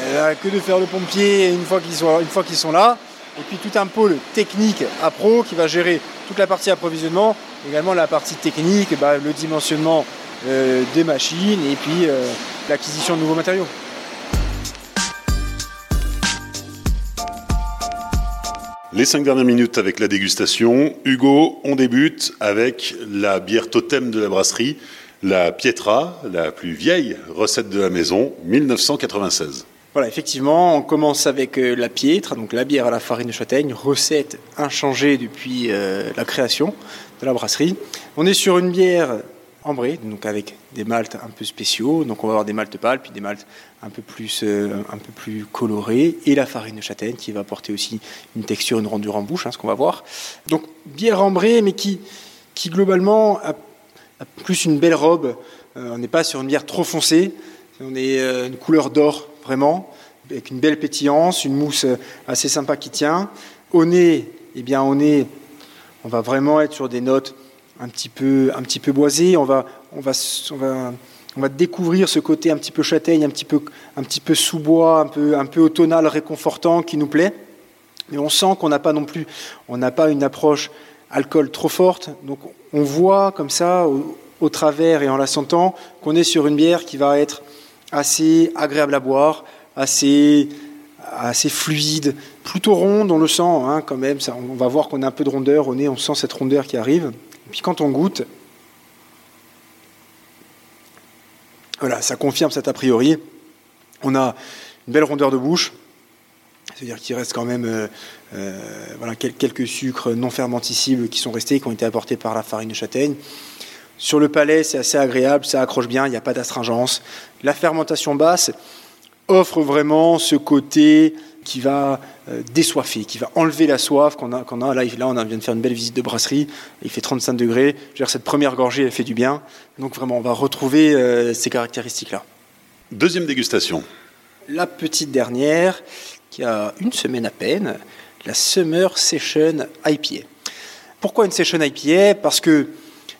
euh, que de faire le pompier une fois qu'ils sont, là. Et puis tout un pôle technique à pro qui va gérer toute la partie approvisionnement, également la partie technique, bah, le dimensionnement euh, des machines et puis l'acquisition de nouveaux matériaux. Les cinq dernières minutes avec la dégustation. Hugo, on débute avec la bière totem de la brasserie, la Pietra, la plus vieille recette de la maison, 1996. Voilà, effectivement, on commence avec euh, la Pietra, donc la bière à la farine de châtaigne, recette inchangée depuis euh, la création de la brasserie. On est sur une bière ambrée, donc avec des maltes un peu spéciaux. Donc on va avoir des maltes pâles, puis des maltes un peu plus, euh, un peu plus et la farine de châtaigne qui va apporter aussi une texture, une rendure en bouche, hein, ce qu'on va voir. Donc bière ambrée, mais qui, qui globalement a, plus une belle robe. Euh, on n'est pas sur une bière trop foncée, on est euh, une couleur d'or vraiment, avec une belle pétillance, une mousse assez sympa qui tient. Au nez, eh bien, au nez, on va vraiment être sur des notes un petit peu, un petit peu boisées. On va, on va, on va, découvrir ce côté un petit peu châtaigne, un petit peu, un petit peu sous-bois, un peu, un peu automnal, réconfortant, qui nous plaît. Mais on sent qu'on n'a pas non plus, on n'a pas une approche alcool trop forte. Donc on voit comme ça, au, travers et en la sentant, qu'on est sur une bière qui va être assez agréable à boire, assez, assez fluide, plutôt ronde, on le sent hein, quand même. On va voir qu'on a un peu de rondeur au nez, on sent cette rondeur qui arrive. Puis quand on goûte, voilà, ça confirme cet a priori. On a une belle rondeur de bouche, c'est-à-dire qu'il reste quand même euh, euh, voilà, quelques sucres non fermenticibles qui sont restés, qui ont été apportés par la farine de châtaigne. Sur le palais, c'est assez agréable, ça accroche bien, il n'y a pas d'astringence. La fermentation basse offre vraiment ce côté qui va euh, désoiffer, qui va enlever la soif qu'on a, a. Là, là, on vient de faire une belle visite de brasserie. Il fait 35 degrés. Je veux dire, cette première gorgée, elle fait du bien. Donc vraiment, on va retrouver euh, ces caractéristiques-là. Deuxième dégustation. La petite dernière, qui a une semaine à peine, la Summer Session IPA. Pourquoi une Session IPA Parce que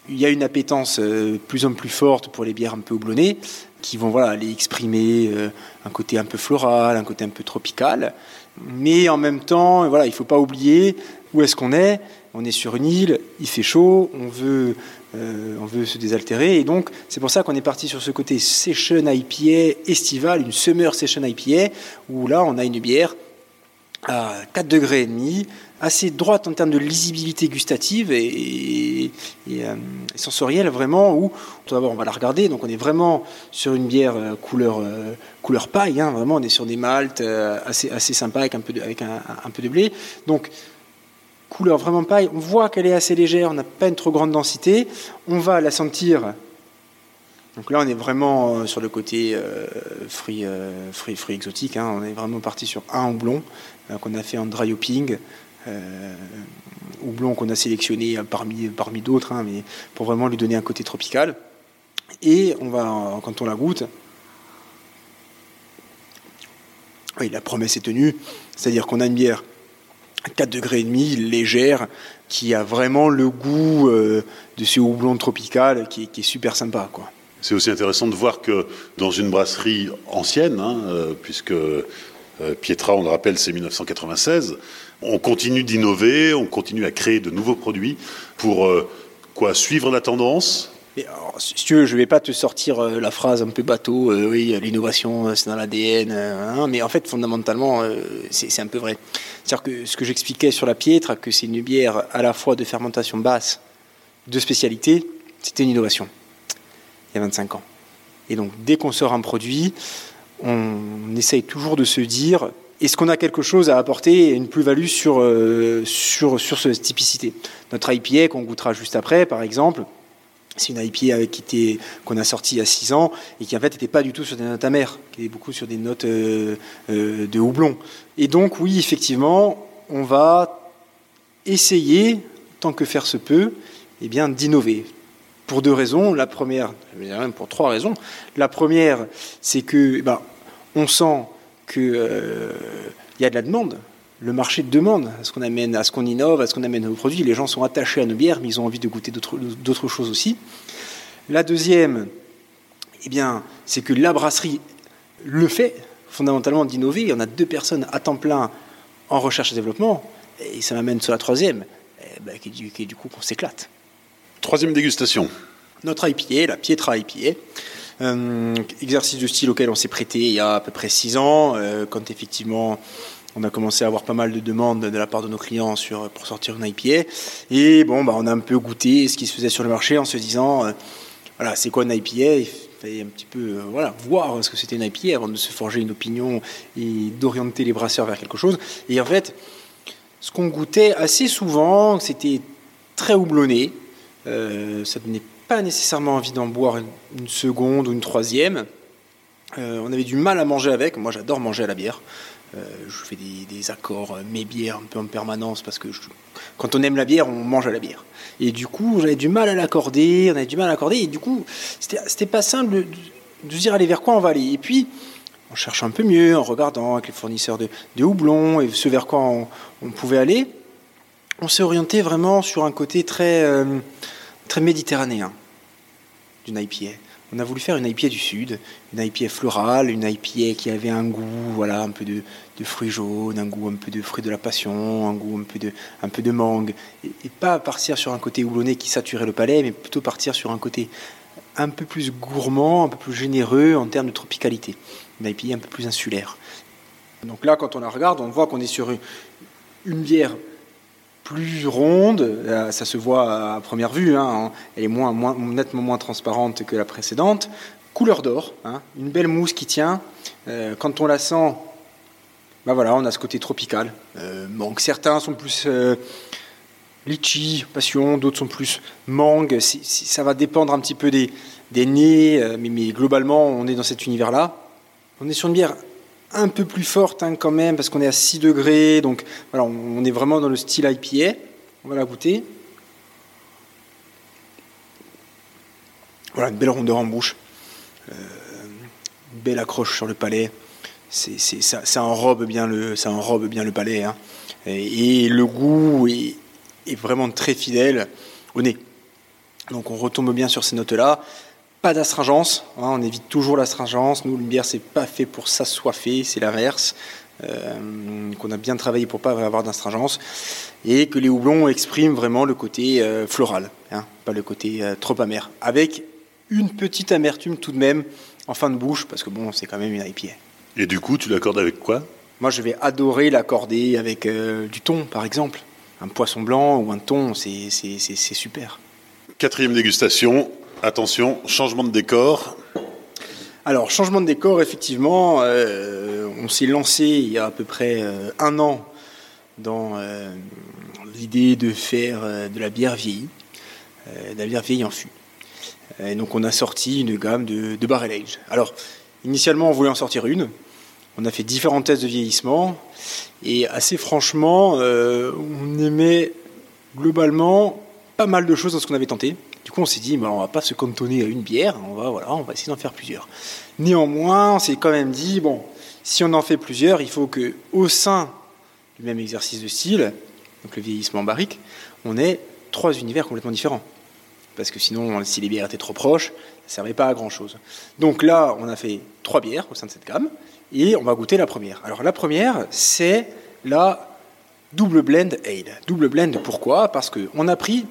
il y a une appétence euh, plus en plus forte pour les bières un peu houblonnées, qui vont voilà, aller exprimer euh, un côté un peu floral, un côté un peu tropical. Mais en même temps, voilà, il ne faut pas oublier où est-ce qu'on est. On est sur une île, il fait chaud, on veut, euh, on veut se désaltérer. Et donc, c'est pour ça qu'on est parti sur ce côté session IPA estival, une summer session IPA, où là, on a une bière à 4 degrés et demi, assez droite en termes de lisibilité gustative et, euh, sensorielle vraiment où on va la regarder donc on est vraiment sur une bière euh, couleur euh, couleur paille hein, vraiment on est sur des maltes assez assez sympa avec un peu de, avec un, peu de blé donc couleur vraiment paille on voit qu'elle est assez légère on n'a pas une trop grande densité on va la sentir donc là, on est vraiment sur le côté fruits, fruits, fruits exotiques. Hein. On est vraiment parti sur un houblon qu'on a fait en dry hopping, euh, houblon qu'on a sélectionné parmi, parmi d'autres, hein, mais pour vraiment lui donner un côté tropical. Et on va, quand on la goûte, oui, la promesse est tenue, c'est-à-dire qu'on a une bière à 4 degrés et demi, légère, qui a vraiment le goût euh, de ce houblon tropical qui, est super sympa. Quoi. C'est aussi intéressant de voir que dans une brasserie ancienne, hein, euh, puisque Pietra, on le rappelle, c'est 1996, on continue d'innover, on continue à créer de nouveaux produits pour euh, quoi suivre la tendance? si tu veux, je ne vais pas te sortir euh, la phrase un peu bateau, euh, oui, l'innovation, c'est dans l'ADN, hein, mais en fait, fondamentalement, c'est un peu vrai. C'est-à-dire que ce que j'expliquais sur la piètre, que c'est une bière à la fois de fermentation basse, de spécialité, c'était une innovation, il y a 25 ans. Et donc, dès qu'on sort un produit, on essaye toujours de se dire est-ce qu'on a quelque chose à apporter, une plus-value sur, euh, sur, sur cette typicité? Notre IPA qu'on goûtera juste après, par exemple, c'est une IPA avec qu'on a sorti il y a 6 ans et qui en fait n'était pas du tout sur des notes amères, qui est beaucoup sur des notes euh, euh, de houblon. Et donc oui, effectivement, on va essayer, tant que faire se peut, eh bien d'innover. Pour deux raisons. La première, même pour trois raisons. La première, c'est que eh ben, on sent qu'il euh, y a de la demande. Le marché demande à ce qu'on amène, à ce qu'on innove, à ce qu'on amène nos produits? Les gens sont attachés à nos bières, mais ils ont envie de goûter d'autres choses aussi. La deuxième, eh bien, c'est que la brasserie le fait fondamentalement d'innover. On a deux personnes à temps plein en recherche et développement, et ça m'amène sur la troisième, eh ben, qui, est du coup qu'on s'éclate. Troisième dégustation. Notre IPA, la Pietra IPA. Euh, exercice de style auquel on s'est prêté il y a à peu près six ans, euh, quand effectivement on a commencé à avoir pas mal de demandes de la part de nos clients sur, pour sortir une IPA. Et bon, bah, on a un peu goûté ce qui se faisait sur le marché en se disant, euh, voilà, c'est quoi une IPA Il fallait un petit peu voilà, voir ce que c'était une IPA avant de se forger une opinion et d'orienter les brasseurs vers quelque chose. Et en fait, ce qu'on goûtait assez souvent, c'était très houblonné. ça donnait nécessairement envie d'en boire une, seconde ou une troisième. Euh, on avait du mal à manger avec. Moi, j'adore manger à la bière. Euh, je fais des, accords, mes bières un peu en permanence parce que quand on aime la bière, on mange à la bière. Et du coup, j'avais du mal à l'accorder, on avait du mal à l'accorder. Et du coup, c'était pas simple de, de, dire, allez, vers quoi on va aller? Et puis, on cherche un peu mieux en regardant avec les fournisseurs de, de houblon et ce vers quoi on, pouvait aller. On s'est orienté vraiment sur un côté euh, très méditerranéen d'une IPA. On a voulu faire une IPA du sud, une IPA florale, une IPA qui avait un goût, voilà, un peu de, fruits jaunes, un goût un peu de fruits de la passion, un goût un peu de, un peu de mangue, et, et pas partir sur un côté houblonné qui saturait le palais, mais plutôt partir sur un côté un peu plus gourmand, un peu plus généreux en termes de tropicalité une IPA un peu plus insulaire. Donc là, quand on la regarde, on voit qu'on est sur une, bière plus ronde, euh, ça se voit à première vue, hein. elle est nettement moins transparente que la précédente. Couleur d'or, hein. une belle mousse qui tient. Euh, quand on la sent, bah voilà, on a ce côté tropical. Euh, donc certains sont plus litchi, passion, d'autres sont plus mangue. ça va dépendre un petit peu des, des nez, mais globalement, on est dans cet univers-là. On est sur une bière un peu plus forte hein, quand même, parce qu'on est à 6 degrés, donc on est vraiment dans le style IPA. On va la goûter. Voilà, une belle rondeur en bouche, euh, belle accroche sur le palais. C'est, ça, enrobe bien le, ça enrobe bien le palais. Hein. Et, le goût est, est, vraiment très fidèle au nez. Donc on retombe bien sur ces notes-là. Pas d'astringence, hein, on évite toujours l'astringence. Nous, une bière, c'est pas fait pour s'assoiffer, c'est l'inverse. Euh, qu'on a bien travaillé pour pas avoir d'astringence. Et que les houblons expriment vraiment le côté euh, floral, hein, pas le côté euh, trop amer. Avec une petite amertume tout de même en fin de bouche, parce que bon, c'est quand même une IPA. Et du coup, tu l'accordes avec quoi? Moi, je vais adorer l'accorder avec du thon, par exemple. Un poisson blanc ou un thon, c'est super. Quatrième dégustation, Attention, changement de décor. Alors, changement de décor, effectivement, euh, on s'est lancé il y a à peu près euh, un an dans euh, l'idée de faire de la bière vieillie, de la bière vieillie en fût. Et donc, on a sorti une gamme de, de barrel. Alors, initialement, on voulait en sortir une. On a fait différents tests de vieillissement. Et assez franchement, on aimait globalement pas mal de choses dans ce qu'on avait tenté. On s'est dit, bah, on va pas se cantonner à une bière, on va, voilà, on va essayer d'en faire plusieurs. Néanmoins, on s'est quand même dit, bon, si on en fait plusieurs, il faut que au sein du même exercice de style, donc le vieillissement barrique, on ait trois univers complètement différents. Parce que sinon, si les bières étaient trop proches, ça ne servait pas à grand chose. Donc là, on a fait trois bières au sein de cette gamme, et on va goûter la première. Alors la première, c'est la double blend ale. Double blend, pourquoi? Parce qu'on a pris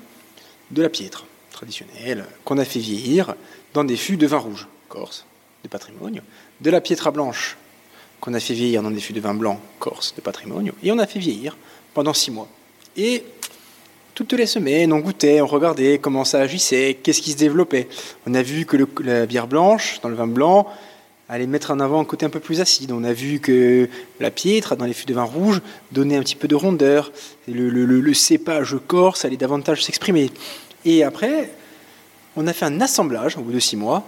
de la piètre traditionnelle qu'on a fait vieillir dans des fûts de vin rouge, corse, de patrimoine, de la pietra blanche qu'on a fait vieillir dans des fûts de vin blanc, corse, de patrimoine, et on a fait vieillir pendant six mois. Et toutes les semaines, on goûtait, on regardait comment ça agissait, qu'est-ce qui se développait. On a vu que la bière blanche, dans le vin blanc, allait mettre en avant un côté un peu plus acide. On a vu que la piètre, dans les fûts de vin rouge, donnait un petit peu de rondeur. Le, le cépage corse allait davantage s'exprimer. Et après, on a fait un assemblage au bout de six mois,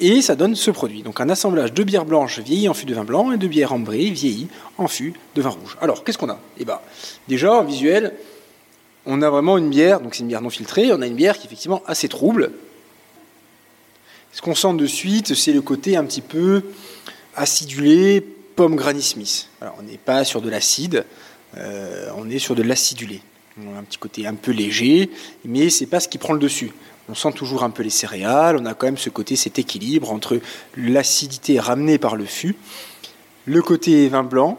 et ça donne ce produit. Donc un assemblage de bière blanche vieillie en fût de vin blanc et de bière ambrée vieillie en fût de vin rouge. Alors, qu'est-ce qu'on a? Eh bien, déjà, en visuel, on a vraiment une bière, donc c'est une bière non filtrée, on a une bière qui est effectivement assez trouble. Ce qu'on sent de suite, c'est le côté un petit peu acidulé, pomme Granny Smith. Alors, on n'est pas sur de l'acide, euh, on est sur de l'acidulé. On a un petit côté un peu léger, mais c'est pas ce qui prend le dessus. On sent toujours un peu les céréales, on a quand même ce côté, cet équilibre entre l'acidité ramenée par le fût, le côté vin blanc,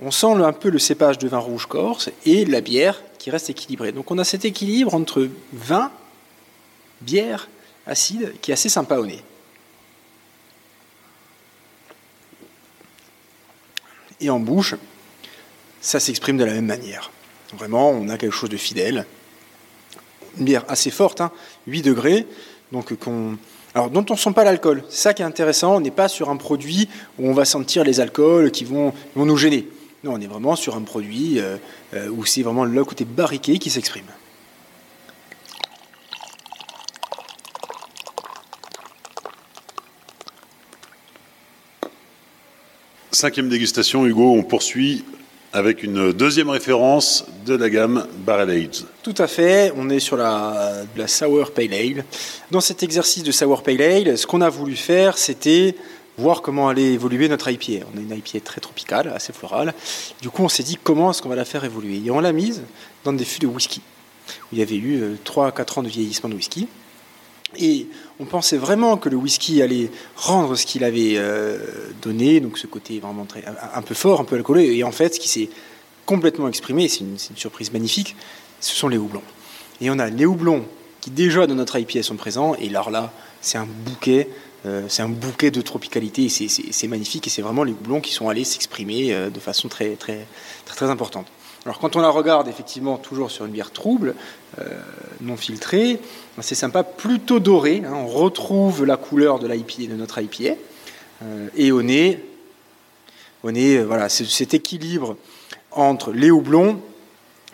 on sent un peu le cépage de vin rouge corse et la bière qui reste équilibrée. Donc on a cet équilibre entre vin, bière, acide qui est assez sympa au nez. Et en bouche, ça s'exprime de la même manière. Vraiment, on a quelque chose de fidèle. Une bière assez forte, hein, 8 degrés, donc dont on ne sent pas l'alcool. C'est ça qui est intéressant. On n'est pas sur un produit où on va sentir les alcools qui vont, nous gêner. Non, on est vraiment sur un produit euh, euh, où c'est vraiment le côté barriqué qui s'exprime. Cinquième dégustation, Hugo, on poursuit avec une deuxième référence de la gamme Barrel Aged. Tout à fait, on est sur la, la Sour Pale Ale. Dans cet exercice de Sour Pale Ale, ce qu'on a voulu faire, c'était voir comment allait évoluer notre IPA. On a une IPA très tropicale, assez florale. Du coup, on s'est dit comment est-ce qu'on va la faire évoluer? Et on l'a mise dans des fûts de whisky, où il y avait eu 3 à 4 ans de vieillissement de whisky. Et on pensait vraiment que le whisky allait rendre ce qu'il avait euh, donné, donc ce côté vraiment très, un, peu fort, un peu alcoolé. Et en fait, ce qui s'est complètement exprimé, c'est une, surprise magnifique, ce sont les houblons. Et on a les houblons qui déjà dans notre IPA sont présents, et alors là, c'est un bouquet euh, c'est un bouquet de tropicalité, c'est magnifique et c'est vraiment les houblons qui sont allés s'exprimer euh, de façon très, très, très, importante. Alors quand on la regarde effectivement toujours sur une bière trouble, euh, non filtrée, c'est sympa, plutôt doré. Hein. on retrouve la couleur de de notre IPA, et on est, on est voilà, cet équilibre entre les houblons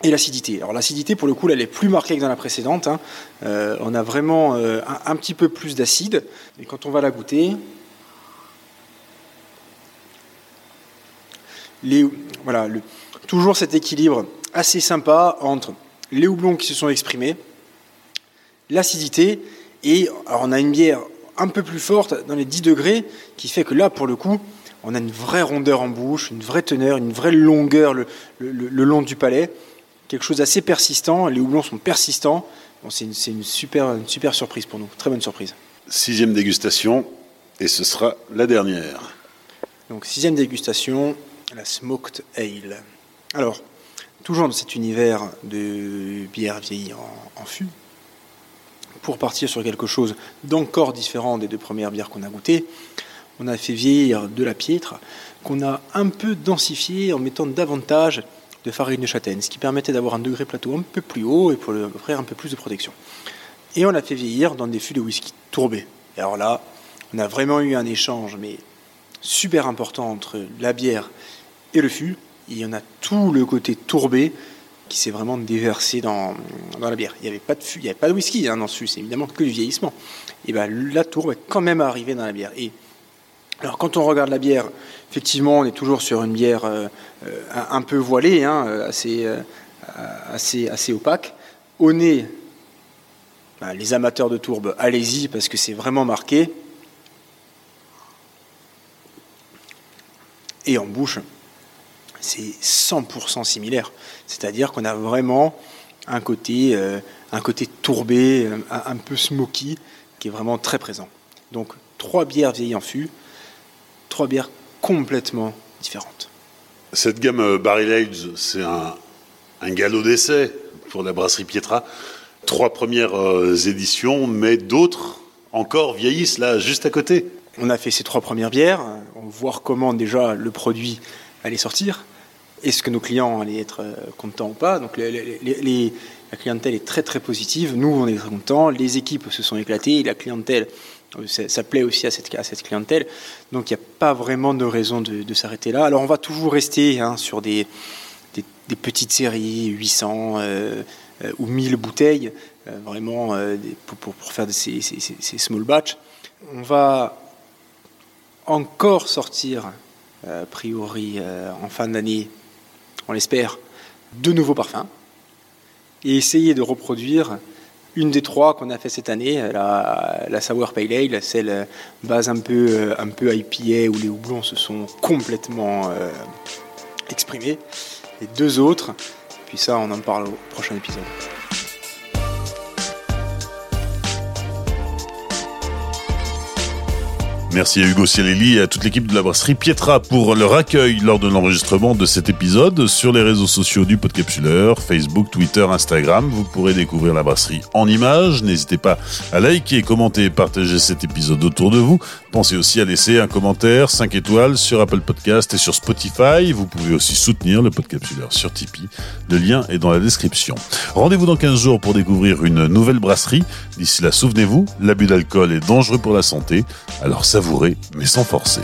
et l'acidité. Alors l'acidité, pour le coup, elle est plus marquée que dans la précédente. Hein. Euh, on a vraiment euh, un, petit peu plus d'acide. Et quand on va la goûter, les, voilà, le, toujours cet équilibre assez sympa entre les houblons qui se sont exprimés, l'acidité, et alors on a une bière un peu plus forte dans les 10 degrés, qui fait que là, pour le coup, on a une vraie rondeur en bouche, une vraie teneur, une vraie longueur le, le long du palais quelque chose d'assez persistant. Les houblons sont persistants. Bon, c'est une, une, super, une super surprise pour nous, très bonne surprise. Sixième dégustation, et ce sera la dernière. Donc sixième dégustation, la Smoked Ale. Alors, toujours dans cet univers de bière vieillie en, fût, pour partir sur quelque chose d'encore différent des deux premières bières qu'on a goûtées, on a fait vieillir de la piètre qu'on a un peu densifié en mettant davantage de farine de châtaigne, ce qui permettait d'avoir un degré plateau un peu plus haut et pour lui offrir un peu plus de protection. Et on l'a fait vieillir dans des fûts de whisky tourbés. Et alors là, on a vraiment eu un échange, mais super important entre la bière et le fût. il y en a tout le côté tourbé qui s'est vraiment déversé dans, dans, la bière. Il n'y avait pas de fût, il avait pas de whisky hein, dans ce fût, c'est évidemment que du vieillissement. Et bien la tourbe est quand même arrivée dans la bière. Et alors quand on regarde la bière, effectivement, on est toujours sur une bière euh, euh, un peu voilée, hein, euh, assez, assez, assez opaque. Au nez, bah, les amateurs de tourbe, allez-y parce que c'est vraiment marqué. Et en bouche, c'est 100% similaire. C'est-à-dire qu'on a vraiment un côté, un côté tourbé, un, un peu smoky, qui est vraiment très présent. Donc trois bières vieillies en fût, trois bières complètement différentes. Cette gamme euh, Barrel Age, c'est un, galop d'essai pour la brasserie Pietra. Trois premières euh, éditions, mais d'autres encore vieillissent là, juste à côté. On a fait ces trois premières bières, on va voir comment déjà le produit allait sortir, est-ce que nos clients allaient être euh, contents ou pas. Donc la clientèle est très très positive, nous on est très contents, les équipes se sont éclatées, la clientèle ça, plaît aussi à cette, à cette clientèle. Donc il n'y a pas vraiment de raison de, s'arrêter là. Alors on va toujours rester hein, sur des, des, petites séries, 800 euh, euh, ou 1000 bouteilles, euh, vraiment pour, faire ces, small batch. On va encore sortir, a priori en fin d'année, on l'espère, de nouveaux parfums et essayer de reproduire une des trois qu'on a fait cette année, la, la Sour Pale Ale, celle base un peu, un peu IPA où les houblons se sont complètement euh, exprimés. Les deux autres, puis ça on en parle au prochain épisode. Merci à Hugo Cialelli et à toute l'équipe de la brasserie Pietra pour leur accueil lors de l'enregistrement de cet épisode sur les réseaux sociaux du Podcapsuleur, Facebook, Twitter, Instagram. Vous pourrez découvrir la brasserie en images. N'hésitez pas à liker, commenter et partager cet épisode autour de vous. Pensez aussi à laisser un commentaire 5 étoiles sur Apple Podcast et sur Spotify. Vous pouvez aussi soutenir le Podcapsuleur sur Tipeee. Le lien est dans la description. Rendez-vous dans 15 jours pour découvrir une nouvelle brasserie. D'ici là, souvenez-vous, l'abus d'alcool est dangereux pour la santé. Alors ça savourer, mais sans forcer.